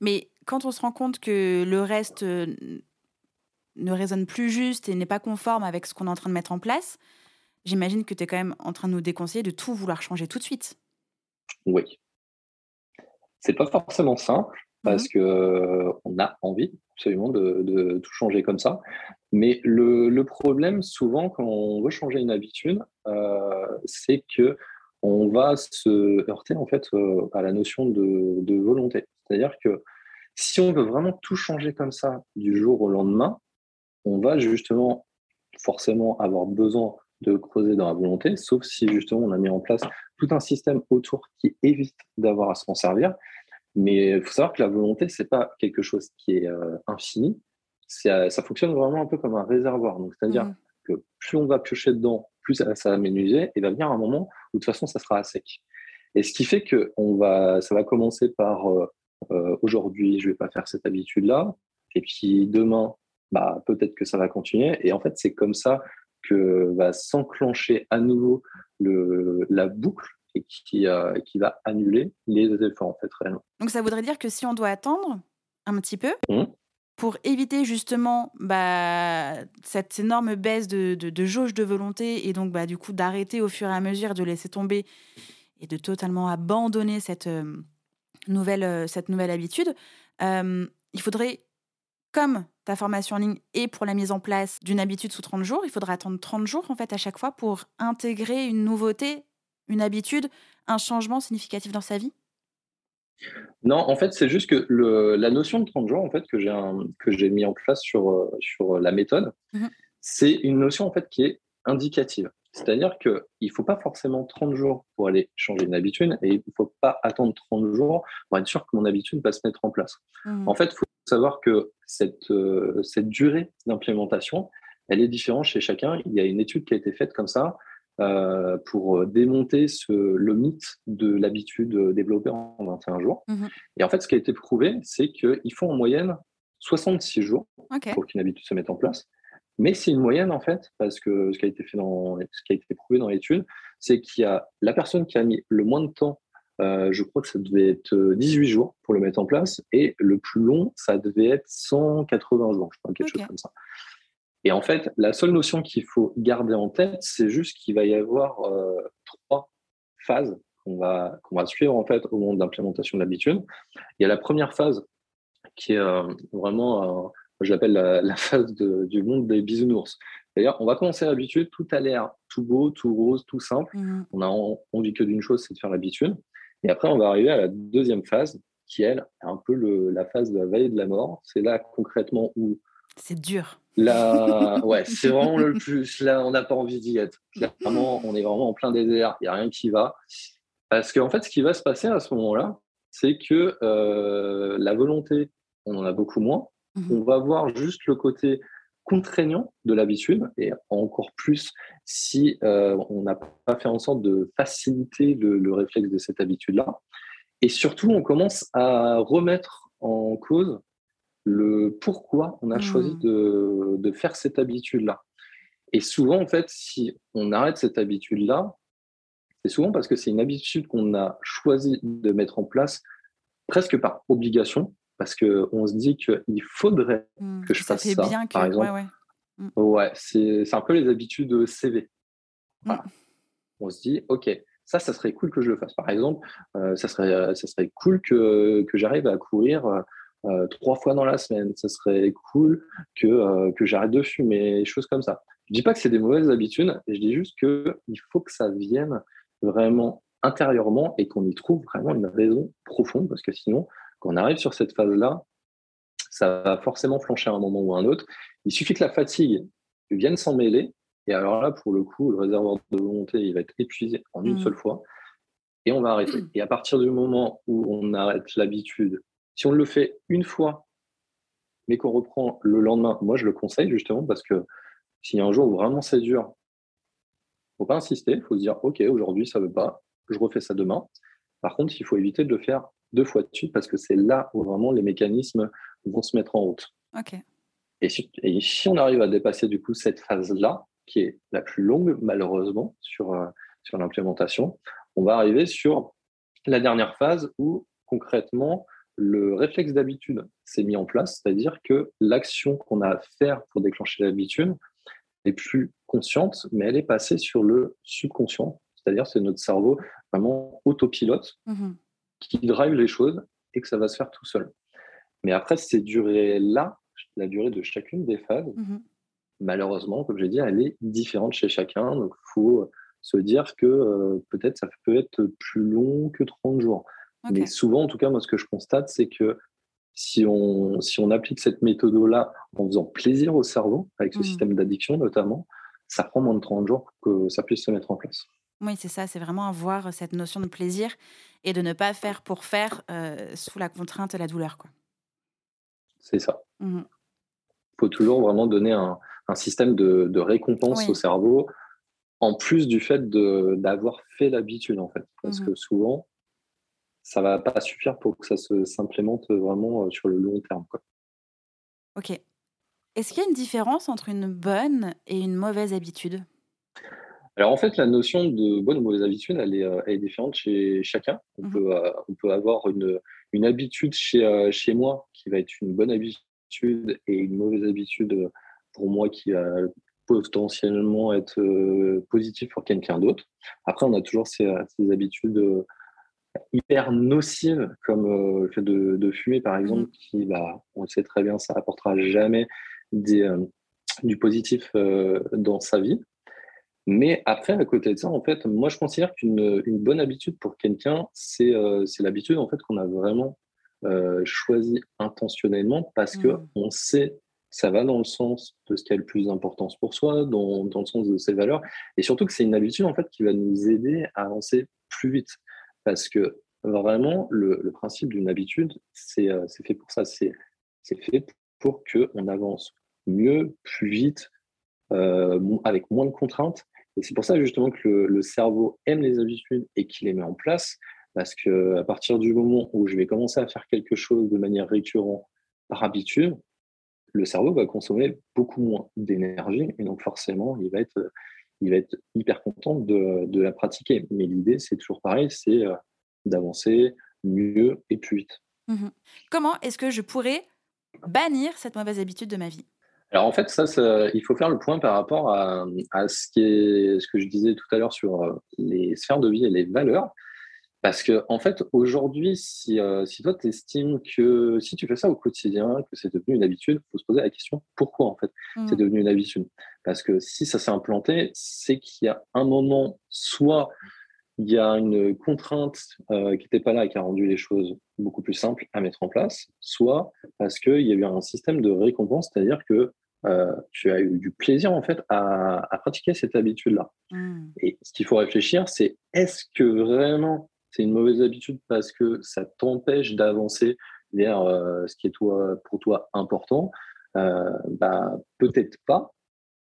Mais quand on se rend compte que le reste ne résonne plus juste et n'est pas conforme avec ce qu'on est en train de mettre en place, j'imagine que tu es quand même en train de nous déconseiller de tout vouloir changer tout de suite. Oui. C'est pas forcément simple parce mmh que on a envie absolument de, tout changer comme ça. Mais le, problème, souvent, quand on veut changer une habitude, euh, c'est que on va se heurter en fait euh, à la notion de, de volonté. C'est-à-dire que si on veut vraiment tout changer comme ça du jour au lendemain, on va justement forcément avoir besoin de creuser dans la volonté, sauf si justement on a mis en place tout un système autour qui évite d'avoir à s'en servir. Mais il faut savoir que la volonté, c'est pas quelque chose qui est euh, infini. Ça, ça fonctionne vraiment un peu comme un réservoir. Donc, c'est-à-dire mmh. que plus on va piocher dedans, plus ça, va m'énuiser, et va venir un moment où de toute façon, ça sera à sec. Et ce qui fait que on va, ça va commencer par euh, euh, aujourd'hui, je vais pas faire cette habitude-là, et puis demain, bah, peut-être que ça va continuer. Et en fait, c'est comme ça que va s'enclencher à nouveau le, la boucle et qui, euh, qui va annuler les efforts en fait réellement. Donc ça voudrait dire que si on doit attendre un petit peu mmh. pour éviter justement bah, cette énorme baisse de, de, jauge de volonté et donc bah, du coup d'arrêter au fur et à mesure de laisser tomber et de totalement abandonner cette, euh, nouvelle, euh, cette nouvelle habitude, il faudrait comme ta formation en ligne est pour la mise en place d'une habitude sous 30 jours, il faudra attendre 30 jours en fait à chaque fois pour intégrer une nouveauté, une habitude, un changement significatif dans sa vie? Non, en fait, c'est juste que la notion de 30 jours en fait que j'ai mis en place sur euh, sur la méthode, mmh c'est une notion en fait qui est indicative. C'est-à-dire qu'il ne faut pas forcément 30 jours pour aller changer une habitude et il ne faut pas attendre 30 jours pour être sûr que mon habitude va se mettre en place. Mmh. En fait, il faut savoir que cette, euh, cette durée d'implémentation, elle est différente chez chacun. Il y a une étude qui a été faite comme ça euh, pour démonter ce, le mythe de l'habitude développée en 21 jours. Mmh Et en fait, ce qui a été prouvé, c'est qu'il faut en moyenne 66 jours pour qu'une habitude se mette en place. Mais c'est une moyenne en fait, parce que ce qui a été fait dans, ce qui a été prouvé dans l'étude, c'est qu'il y a la personne qui a mis le moins de temps euh, je crois que ça devait être 18 euh, jours pour le mettre en place. Et le plus long, ça devait être 180 jours, je crois, quelque chose comme ça. Et en fait, la seule notion qu'il faut garder en tête, c'est juste qu'il va y avoir euh, trois phases qu'on va, qu'on va suivre en fait au moment de l'implémentation de l'habitude. Il y a la première phase qui est vraiment, je l'appelle la, (laughs) phase du monde des bisounours. C'est-à-dire, on va commencer l'habitude, tout a l'air tout beau, tout rose, tout simple. Mmh. On a envie que d'une chose, c'est de faire l'habitude. Et après, on va arriver à la deuxième phase, qui elle est un peu le, la phase de la veille de la mort. C'est là concrètement où. C'est dur. Là, ouais, c'est vraiment le plus. Là, on n'a pas envie d'y être. Clairement, on est vraiment en plein désert. Il n'y a rien qui va. Parce qu'en fait, ce qui va se passer à ce moment-là, c'est que euh, la volonté, on en a beaucoup moins. Mmh on va voir juste le côté contraignant de l'habitude, et encore plus si euh, on n'a pas fait en sorte de faciliter le, réflexe de cette habitude-là. Et surtout, on commence à remettre en cause le pourquoi on a choisi mmh. de, de faire cette habitude-là. Et souvent, en fait, si on arrête cette habitude-là, c'est souvent parce que c'est une habitude qu'on a choisi de mettre en place presque par obligation, parce qu'on se dit qu'il faudrait mmh, que je fasse ça, bien par exemple. Ouais, mmh. c'est un peu les habitudes CV. On se dit, OK, ça, ça serait cool que je le fasse. Par exemple, euh, ça, serait, ça serait cool que, que j'arrive à courir euh, trois fois dans la semaine. Ça serait cool que, euh, que j'arrête de fumer, choses comme ça. Je dis pas que c'est des mauvaises habitudes, je dis juste qu'il faut que ça vienne vraiment intérieurement et qu'on y trouve vraiment une raison profonde, parce que sinon, quand on arrive sur cette phase-là, ça va forcément flancher à un moment ou à un autre. Il suffit que la fatigue vienne s'en mêler. Et alors là, pour le coup, le réservoir de volonté, il va être épuisé en une mmh. seule fois. Et on va arrêter. Et à partir du moment où on arrête l'habitude, si on le fait une fois, mais qu'on reprend le lendemain, moi je le conseille justement parce que s'il y a un jour où vraiment c'est dur, faut pas insister, il faut se dire ok aujourd'hui ça veut pas, je refais ça demain. Par contre, il faut éviter de le faire deux fois de suite parce que c'est là où vraiment les mécanismes vont se mettre en route. Et, si, on arrive à dépasser du coup cette phase-là, qui est la plus longue malheureusement sur, euh, sur l'implémentation, on va arriver sur la dernière phase où concrètement le réflexe d'habitude s'est mis en place, c'est-à-dire que l'action qu'on a à faire pour déclencher l'habitude est plus consciente, mais elle est passée sur le subconscient, c'est-à-dire c'est notre cerveau vraiment autopilote mmh qui drive les choses et que ça va se faire tout seul. Mais après, ces durées-là, la durée de chacune des phases, mmh malheureusement, comme j'ai dit, elle est différente chez chacun. Donc, il faut se dire que euh, peut-être ça peut être plus long que 30 jours. Mais souvent, en tout cas, moi, ce que je constate, c'est que si on, si on applique cette méthode-là en faisant plaisir au cerveau, avec ce mmh. système d'addiction notamment, ça prend moins de 30 jours pour que ça puisse se mettre en place. Oui, c'est ça, c'est vraiment avoir cette notion de plaisir et de ne pas faire pour faire euh, sous la contrainte et la douleur. Quoi. C'est ça. Il mmh faut toujours vraiment donner un, un système de, de récompense au cerveau, en plus du fait d'avoir fait l'habitude, en fait. Parce mmh que souvent, ça va pas suffire pour que ça se s'implémente vraiment euh, sur le long terme. Quoi. Ok. Est-ce qu'il y a une différence entre une bonne et une mauvaise habitude? Alors en fait, la notion de bonne ou mauvaise habitude, elle est, euh, elle est différente chez chacun. On, mmh peut, euh, on peut avoir une, une habitude chez, chez moi qui va être une bonne habitude et une mauvaise habitude pour moi qui va potentiellement être positive pour quelqu'un d'autre. Après, on a toujours ces, ces habitudes hyper nocive, comme euh, le fait de, fumer, par exemple, mmh. qui, bah, on le sait très bien, ça apportera jamais des, euh, du positif euh, dans sa vie. Mais après, à côté de ça, en fait, moi, je considère qu'une une bonne habitude pour quelqu'un, c'est l'habitude en fait qu'on a vraiment choisi intentionnellement parce que mmh. on sait ça va dans le sens de ce qui a le plus d'importance pour soi, dans, dans, le sens de ses valeurs, et surtout que c'est une habitude en fait qui va nous aider à avancer plus vite. Parce que vraiment, le, principe d'une habitude, euh, c'est fait pour ça. C'est fait pour qu'on avance mieux, plus vite, euh, avec moins de contraintes. Et c'est pour ça justement que le, cerveau aime les habitudes et qu'il les met en place. Parce que à partir du moment où je vais commencer à faire quelque chose de manière récurrente par habitude, le cerveau va consommer beaucoup moins d'énergie et donc forcément, il va être il va être hyper content de, la pratiquer. Mais l'idée, c'est toujours pareil, c'est euh, d'avancer mieux et plus vite. Mmh Comment est-ce que je pourrais bannir cette mauvaise habitude de ma vie? Alors en fait, ça, il faut faire le point par rapport à, ce, qui est, ce que je disais tout à l'heure sur euh, les sphères de vie et les valeurs. Parce que, en fait, aujourd'hui, si, euh, si toi, tu estimes que si tu fais ça au quotidien, que c'est devenu une habitude, il faut se poser la question pourquoi, en fait, c'est mmh. devenu une habitude? Parce que si ça s'est implanté, c'est qu'il y a un moment, soit il y a une contrainte euh, qui n'était pas là et qui a rendu les choses beaucoup plus simples à mettre en place, soit parce qu'il y a eu un système de récompense, c'est-à-dire que euh, tu as eu du plaisir en fait à, pratiquer cette habitude-là. Mmh. Et ce qu'il faut réfléchir, c'est est-ce que vraiment c'est une mauvaise habitude parce que ça t'empêche d'avancer vers euh, ce qui est toi, pour toi important, euh, bah, peut-être pas.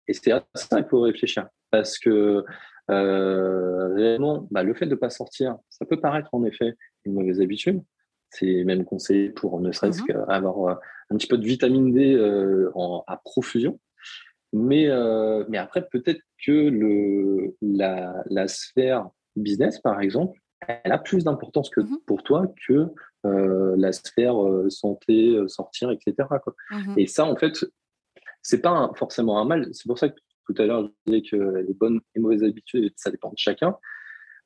Et c'est à ça qu'il faut réfléchir. Parce que euh, réellement, bah, le fait de ne pas sortir, ça peut paraître en effet une mauvaise habitude. C'est même conseillé pour ne serait-ce mmh qu'avoir un petit peu de vitamine D en, à profusion. Mais, mais après, peut-être que le, la, la sphère business, par exemple, elle a plus d'importance que mmh pour toi que euh, la sphère euh, santé, euh, sortir, etc. Mmh et ça, en fait, c'est pas forcément un mal. C'est pour ça que tout à l'heure, je disais que les bonnes et mauvaises habitudes, ça dépend de chacun.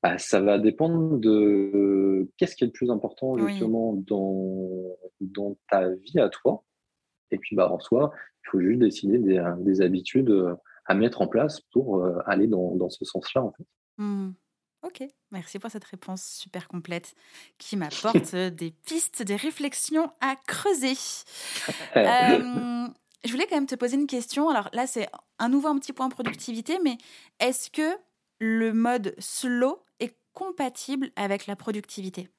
Bah, ça va dépendre de qu'est-ce qui est le plus important justement dans, dans ta vie à toi. Et puis, bah, en soi, il faut juste décider des, des habitudes à mettre en place pour aller dans, dans ce sens-là, en fait. Mmh Ok, merci pour cette réponse super complète qui m'apporte (laughs) des pistes, des réflexions à creuser. (laughs) je voulais quand même te poser une question. Alors là, c'est un nouveau un petit point productivité, mais est-ce que le mode slow est compatible avec la productivité?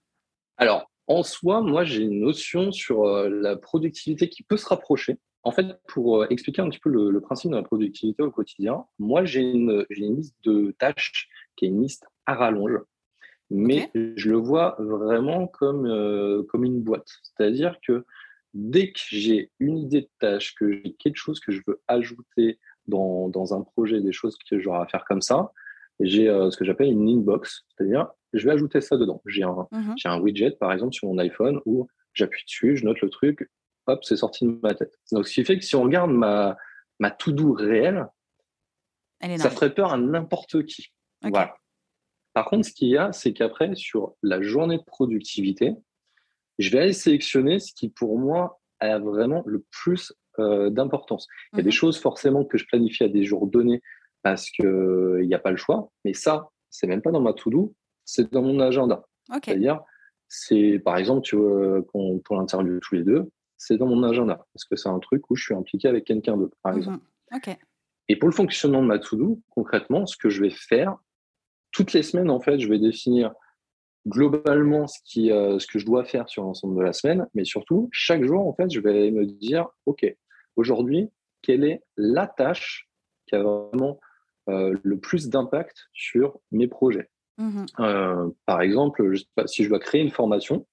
Alors, en soi, moi, j'ai une notion sur la productivité qui peut se rapprocher. En fait, pour expliquer un petit peu le, principe de la productivité au quotidien, moi, j'ai une, une, liste de tâches qui est une liste à rallonge, mais je le vois vraiment comme, euh, comme une boîte. C'est-à-dire que dès que j'ai une idée de tâche, que j'ai quelque chose que je veux ajouter dans, dans un projet, des choses que j'aurai à faire comme ça, j'ai euh, ce que j'appelle une inbox, c'est-à-dire je vais ajouter ça dedans. J'ai un, mmh un widget, par exemple, sur mon iPhone où j'appuie dessus, je note le truc, hop, c'est sorti de ma tête. Donc, ce qui fait que si on regarde ma, ma to-do réelle, ça ferait peur à n'importe qui. Voilà. Par contre, ce qu'il y a, c'est qu'après, sur la journée de productivité, je vais aller sélectionner ce qui, pour moi, a vraiment le plus euh, d'importance. Il y a des mhm. choses forcément que je planifie à des jours donnés parce qu'il n'y a pas le choix, mais ça, c'est même pas dans ma to-do, c'est dans mon agenda. C'est-à-dire, c'est par exemple, tu vois, pour l'interview tous les deux, c'est dans mon agenda parce que c'est un truc où je suis impliqué avec quelqu'un d'autre, par exemple. Mhm. Et pour le fonctionnement de ma to-do, concrètement, ce que je vais faire, toutes les semaines, en fait, je vais définir globalement ce, qui, euh, ce que je dois faire sur l'ensemble de la semaine, mais surtout, chaque jour, en fait, je vais me dire, OK, aujourd'hui, quelle est la tâche qui a vraiment euh, le plus d'impact sur mes projets? Mmh euh, Par exemple, si je dois créer une formation,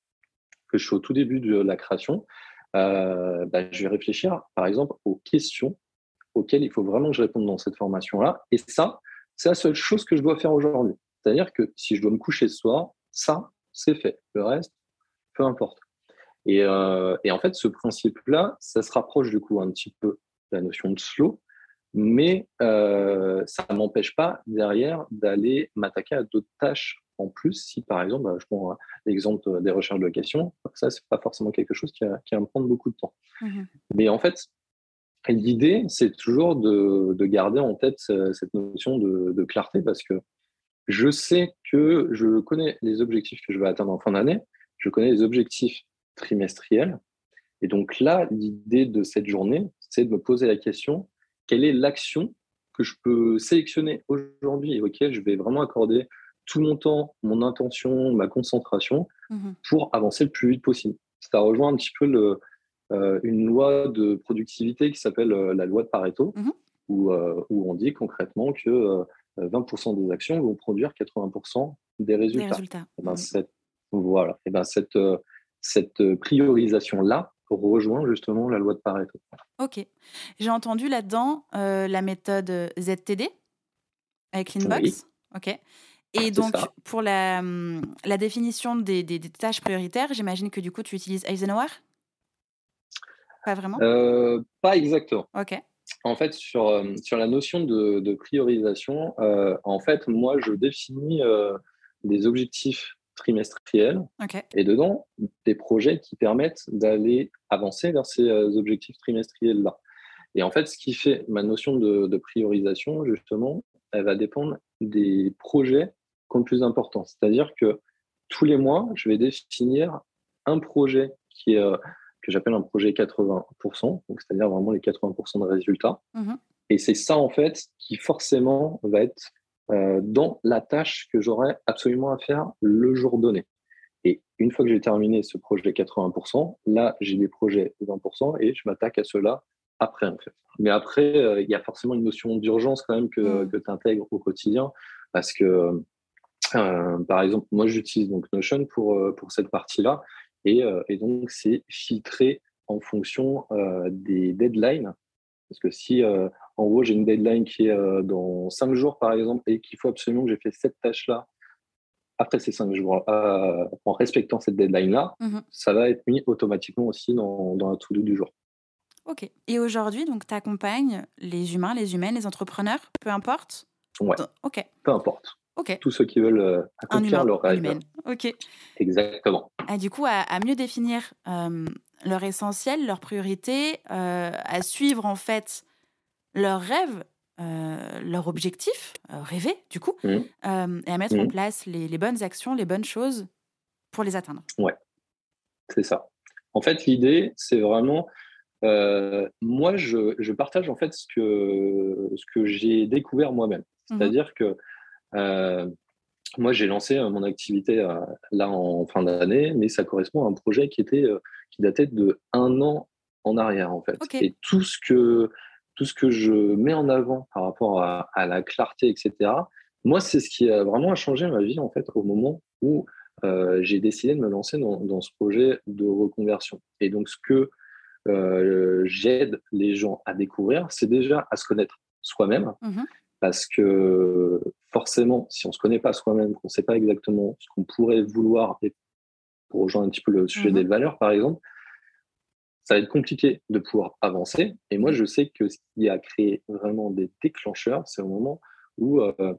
que je suis au tout début de la création, bah, je vais réfléchir, par exemple, aux questions auxquelles il faut vraiment que je réponde dans cette formation-là. Et ça, c'est la seule chose que je dois faire aujourd'hui. C'est-à-dire que si je dois me coucher ce soir, ça, c'est fait. Le reste, peu importe. Et, euh, en fait, ce principe-là, ça se rapproche du coup un petit peu de la notion de slow, mais euh, ça ne m'empêche pas derrière d'aller m'attaquer à d'autres tâches en plus. Si par exemple, bah, je prends l'exemple des recherches de questions, ça, c'est pas forcément quelque chose qui, va me prendre beaucoup de temps. Mmh mais en fait, l'idée, c'est toujours de, garder en tête cette notion de clarté parce que je sais que je connais les objectifs que je vais atteindre en fin d'année, je connais les objectifs trimestriels. Et donc là, l'idée de cette journée, c'est de me poser la question, quelle est l'action que je peux sélectionner aujourd'hui et auquel je vais vraiment accorder tout mon temps, mon intention, ma concentration mmh pour avancer le plus vite possible. Ça rejoint un petit peu le, euh, une loi de productivité qui s'appelle euh, la loi de Pareto, mmh où, euh, où, on dit concrètement que 20% des actions vont produire 80% des résultats. Et ben, mmh. voilà. Et ben, cette, euh, cette priorisation-là rejoint justement la loi de Pareto. Ok. J'ai entendu là-dedans euh, la méthode ZTD avec Linbox. Ok. Et donc, pour la, hum, la définition des, des, tâches prioritaires, j'imagine que du coup, tu utilises Eisenhower? Pas vraiment? Euh, Pas exactement. Ok. En fait, sur, euh, sur la notion de, priorisation, euh, en fait, moi, je définis des objectifs trimestriels et dedans, des projets qui permettent d'aller avancer vers ces objectifs trimestriels-là. Et en fait, ce qui fait ma notion de, priorisation, justement, elle va dépendre des projets qui ont le plus d'importance. C'est-à-dire que tous les mois, je vais définir un projet qui est que j'appelle un projet 80%, donc c'est-à-dire vraiment les 80% de résultats. Mmh Et c'est ça, en fait, qui forcément va être euh, dans la tâche que j'aurai absolument à faire le jour donné. Et une fois que j'ai terminé ce projet 80%, là, j'ai des projets 20% et je m'attaque à cela après, en fait. Mais après, euh, il y a forcément une notion d'urgence quand même que, que tu intègres au quotidien parce que, euh, par exemple, moi, j'utilise donc Notion pour, pour cette partie-là euh, et, donc, c'est filtré en fonction euh, des deadlines. Parce que si, euh, en gros, j'ai une deadline qui est dans cinq jours, par exemple, et qu'il faut absolument que j'ai fait cette tâche-là après ces cinq jours, en respectant cette deadline-là, mmh ça va être mis automatiquement aussi dans, dans la to-do du jour. Ok. Et aujourd'hui, donc, tu accompagnes les humains, les humaines, les entrepreneurs, peu importe? Ouais. Ok. Peu importe. Tous ceux qui veulent euh, accomplir leur rêve. Ok. Exactement. Ah, du coup, à, mieux définir euh, leur essentiel, leurs priorités, euh, à suivre en fait leurs rêves, leur objectif, rêver du coup, mmh. et à mettre en mmh. place les, les, bonnes actions, les bonnes choses pour les atteindre. Ouais, c'est ça. En fait, l'idée, c'est vraiment moi, je, je, partage en fait ce que, ce que j'ai découvert moi-même. Mmh C'est-à-dire que euh, moi, j'ai lancé euh, mon activité euh, là en fin d'année, mais ça correspond à un projet qui était qui datait de un an en arrière en fait. Et tout ce que tout ce que je mets en avant par rapport à, la clarté, etc. Moi, c'est ce qui a vraiment changé ma vie en fait au moment où j'ai décidé de me lancer dans, ce projet de reconversion. Et donc, ce que j'aide les gens à découvrir, c'est déjà à se connaître soi-même, mmh parce que forcément, si on ne se connaît pas soi-même, qu'on ne sait pas exactement ce qu'on pourrait vouloir et pour rejoindre un petit peu le sujet des mhm. valeurs, par exemple, ça va être compliqué de pouvoir avancer. Et moi, je sais que ce qui a créé vraiment des déclencheurs, c'est au moment où euh,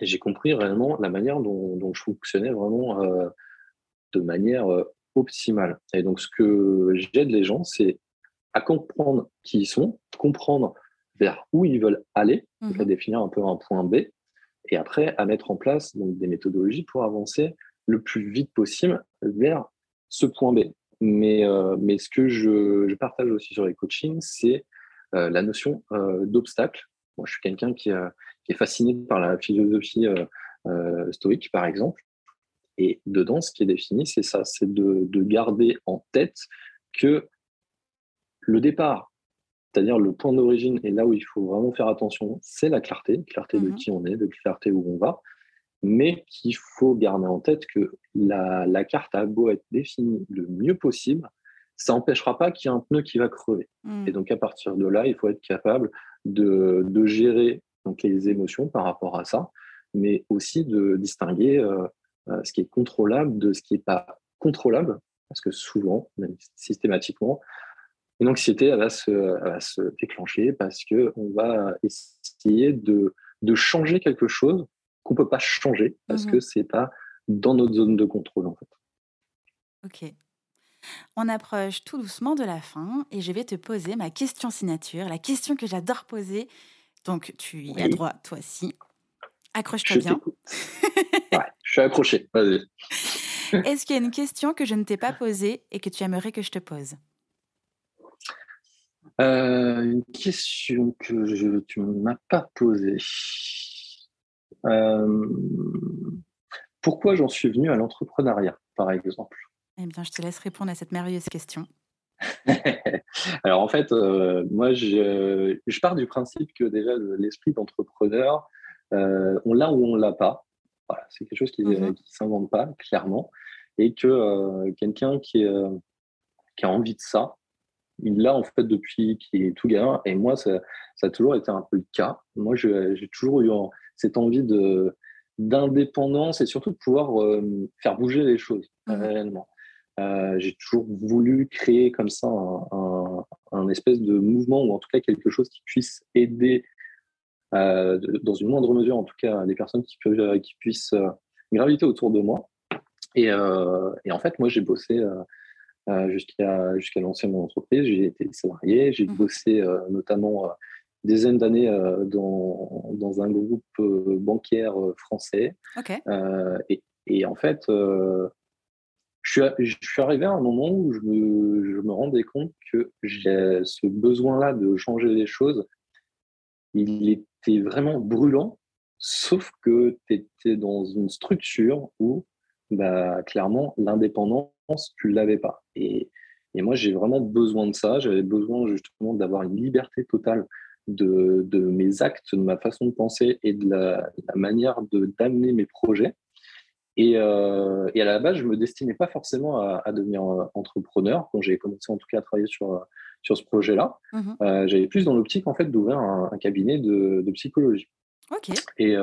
j'ai compris réellement la manière dont, je fonctionnais vraiment euh, de manière euh, optimale. Et donc, ce que j'aide les gens, c'est à comprendre qui ils sont, comprendre vers où ils veulent aller, mmh à définir un peu un point B, et après à mettre en place donc, des méthodologies pour avancer le plus vite possible vers ce point B. Mais, euh, mais ce que je, je, partage aussi sur les coachings, c'est euh, la notion euh, d'obstacle. Moi, je suis quelqu'un qui, qui, est fasciné par la philosophie stoïque, par exemple. Et dedans, ce qui est défini, c'est ça, c'est de, de, garder en tête que le départ, c'est-à-dire le point d'origine, et là où il faut vraiment faire attention, c'est la clarté, clarté de mmh qui on est, de clarté où on va, mais qu'il faut garder en tête que la, carte a beau être définie le mieux possible, ça n'empêchera pas qu'il y ait un pneu qui va crever. Mmh. Et donc à partir de là, il faut être capable de, gérer donc, les émotions par rapport à ça, mais aussi de distinguer euh, euh, ce qui est contrôlable de ce qui n'est pas contrôlable, parce que souvent, même systématiquement, une anxiété elle va, se, déclencher parce qu'on va essayer de, changer quelque chose qu'on ne peut pas changer parce que mmh ce n'est pas dans notre zone de contrôle en fait. Ok. On approche tout doucement de la fin et je vais te poser ma question signature, la question que j'adore poser. Donc tu y as droit toi aussi. Accroche-toi bien. ouais, je suis accroché. Vas-y. (laughs) Est-ce qu'il y a une question que je ne t'ai pas posée et que tu aimerais que je te pose? Euh, Une question que je, tu ne m'as pas posée. Euh, pourquoi j'en suis venu à l'entrepreneuriat, par exemple? Eh bien, je te laisse répondre à cette merveilleuse question. (laughs) Alors en fait, euh, moi, je, je, pars du principe que déjà l'esprit d'entrepreneur, on l'a ou on l'a pas. Voilà, c'est quelque chose qui ne mmh s'invente pas, clairement. Et que quelqu'un qui, qui, a envie de ça, il l'a en fait depuis qu'il est tout gamin. Et moi, ça, ça, a toujours été un peu le cas. Moi, j'ai toujours eu cette envie de d'indépendance et surtout de pouvoir euh, faire bouger les choses mmh réellement. Euh, j'ai toujours voulu créer comme ça un, un, espèce de mouvement ou en tout cas quelque chose qui puisse aider euh, dans une moindre mesure en tout cas les personnes qui, peuvent, qui puissent graviter autour de moi. Et, et en fait, moi j'ai bossé jusqu'à jusqu'à lancer mon entreprise, j'ai été salarié, j'ai mmh bossé notamment dizaines d'années euh, dans, dans, un groupe euh, bancaire euh, français. Et, et, en fait, je suis, je suis, arrivé à un moment où je me, je me rendais compte que j'ai ce besoin-là de changer les choses. Il était vraiment brûlant, sauf que tu étais dans une structure où, bah, clairement, l'indépendance, tu ne l'avais pas. Et, et moi, j'ai vraiment besoin de ça. J'avais besoin justement d'avoir une liberté totale de, mes actes, de ma façon de penser et de la, manière d'amener mes projets. Euh, et, à la base, je ne me destinais pas forcément à, devenir euh, entrepreneur quand j'ai commencé en tout cas à travailler sur, sur ce projet-là. Mmh euh, j'avais plus dans l'optique en fait d'ouvrir un, cabinet de, psychologie. Ok. Et,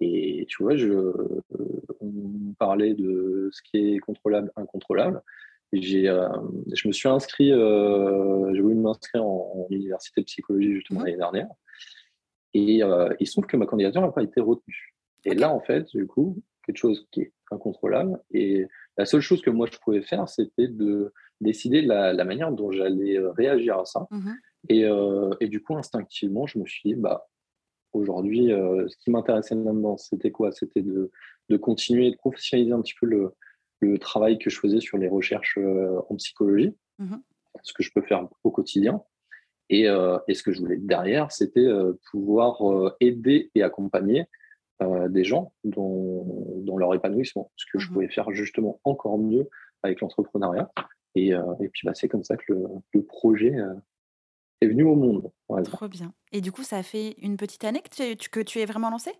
et tu vois, je, on parlait de ce qui est contrôlable, incontrôlable j'ai, euh, je me suis inscrit, euh, j'ai voulu m'inscrire en, université de psychologie justement mhm. l'année dernière. Et euh, il se trouve que ma candidature n'a pas été retenue. Et là, en fait, du coup, quelque chose qui est incontrôlable. Et la seule chose que moi je pouvais faire, c'était de décider la, la manière dont j'allais réagir à ça. Et, et, du coup, instinctivement, je me suis dit, bah, aujourd'hui, ce qui m'intéressait là-dedans, c'était quoi? C'était de, de, continuer de professionnaliser un petit peu le, le travail que je faisais sur les recherches euh, en psychologie, mmh ce que je peux faire au quotidien. Et, euh, et ce que je voulais derrière, c'était euh, pouvoir aider et accompagner des gens dans, dans, leur épanouissement, ce que je mmh pouvais faire justement encore mieux avec l'entrepreneuriat. Et, et, puis, bah, c'est comme ça que le, le projet est venu au monde. Trop bien. Et du coup, ça fait une petite année que tu, que tu es vraiment lancé?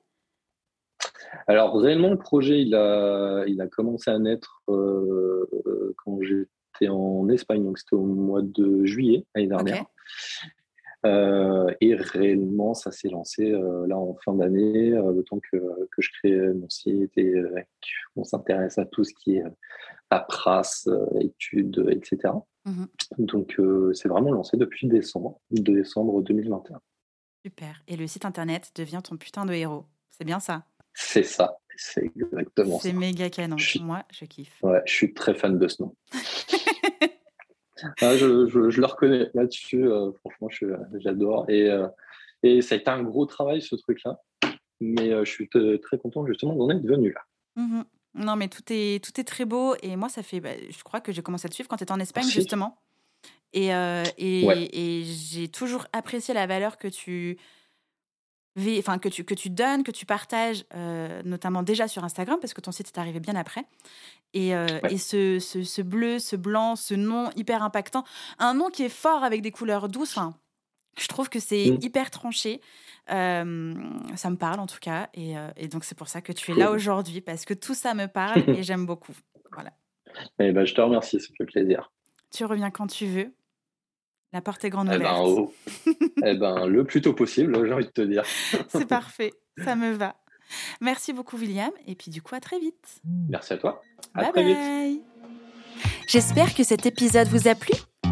Alors réellement, le projet, il a, il a commencé à naître euh, quand j'étais en Espagne, donc c'était au mois de juillet l'année dernière. et réellement, ça s'est lancé là en fin d'année, le temps que, que, je crée mon site et qu'on s'intéresse à tout ce qui est paperasse, études, etc. Mmh Donc, c'est vraiment lancé depuis décembre, décembre 2021. Super. Et le site internet devient ton putain de héros. C'est bien ça? C'est ça. C'est exactement ça. C'est méga canon. Moi, je kiffe. Ouais, je suis très fan de ce nom. (laughs) Ah, je, je, le reconnais là-dessus. Euh, franchement, j'adore. Et, euh, et ça a été un gros travail, ce truc-là. Mais euh, je suis très content justement d'en être venu là. Mmh non, mais tout est, tout est très beau. Et moi, ça fait. Bah, je crois que j'ai commencé à te suivre quand tu étais en Espagne, justement. Et, et, et j'ai toujours apprécié la valeur que tu enfin que tu que tu donnes, que tu partages, euh, notamment déjà sur Instagram parce que ton site est arrivé bien après. Et, euh, et ce, ce, bleu, ce blanc, ce nom hyper impactant, un nom qui est fort avec des couleurs douces. Je trouve que c'est mmh. hyper tranché. Euh, ça me parle en tout cas, et, et donc c'est pour ça que tu es là aujourd'hui parce que tout ça me parle (laughs) et j'aime beaucoup. Voilà. Eh ben, je te remercie, ça fait plaisir. Tu reviens quand tu veux. La porte est grande eh ben, ouverte. (laughs) eh ben, le plus tôt possible, j'ai envie de te dire. (laughs) C'est parfait, ça me va. Merci beaucoup, William. Et puis, du coup, à très vite. Merci à toi. À très vite. J'espère que cet épisode vous a plu.